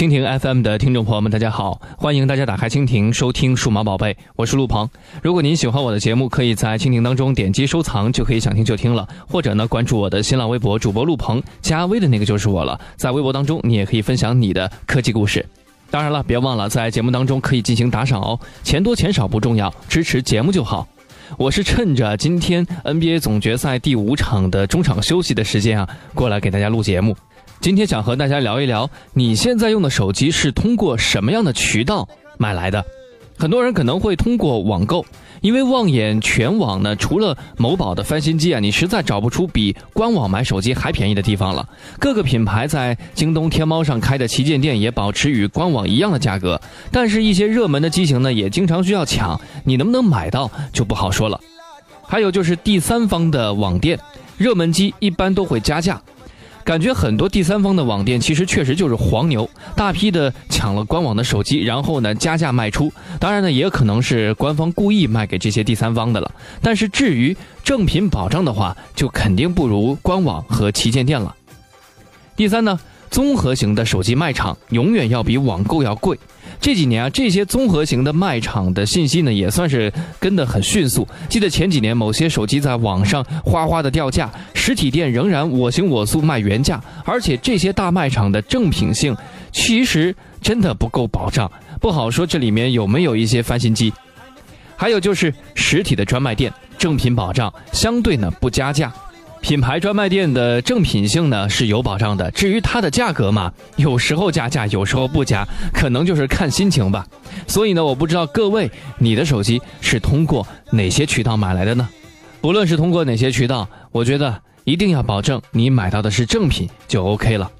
蜻蜓 FM 的听众朋友们，大家好！欢迎大家打开蜻蜓收听《数码宝贝》，我是陆鹏。如果您喜欢我的节目，可以在蜻蜓当中点击收藏，就可以想听就听了。或者呢，关注我的新浪微博主播陆鹏，加微的那个就是我了。在微博当中，你也可以分享你的科技故事。当然了，别忘了在节目当中可以进行打赏哦，钱多钱少不重要，支持节目就好。我是趁着今天 NBA 总决赛第五场的中场休息的时间啊，过来给大家录节目。今天想和大家聊一聊，你现在用的手机是通过什么样的渠道买来的？很多人可能会通过网购，因为望眼全网呢，除了某宝的翻新机啊，你实在找不出比官网买手机还便宜的地方了。各个品牌在京东、天猫上开的旗舰店也保持与官网一样的价格，但是，一些热门的机型呢，也经常需要抢，你能不能买到就不好说了。还有就是第三方的网店，热门机一般都会加价。感觉很多第三方的网店其实确实就是黄牛，大批的抢了官网的手机，然后呢加价卖出。当然呢，也可能是官方故意卖给这些第三方的了。但是至于正品保障的话，就肯定不如官网和旗舰店了。第三呢。综合型的手机卖场永远要比网购要贵。这几年啊，这些综合型的卖场的信息呢，也算是跟得很迅速。记得前几年某些手机在网上哗哗的掉价，实体店仍然我行我素卖原价。而且这些大卖场的正品性其实真的不够保障，不好说这里面有没有一些翻新机。还有就是实体的专卖店，正品保障相对呢不加价。品牌专卖店的正品性呢是有保障的，至于它的价格嘛，有时候加价，有时候不加，可能就是看心情吧。所以呢，我不知道各位你的手机是通过哪些渠道买来的呢？不论是通过哪些渠道，我觉得一定要保证你买到的是正品就 OK 了。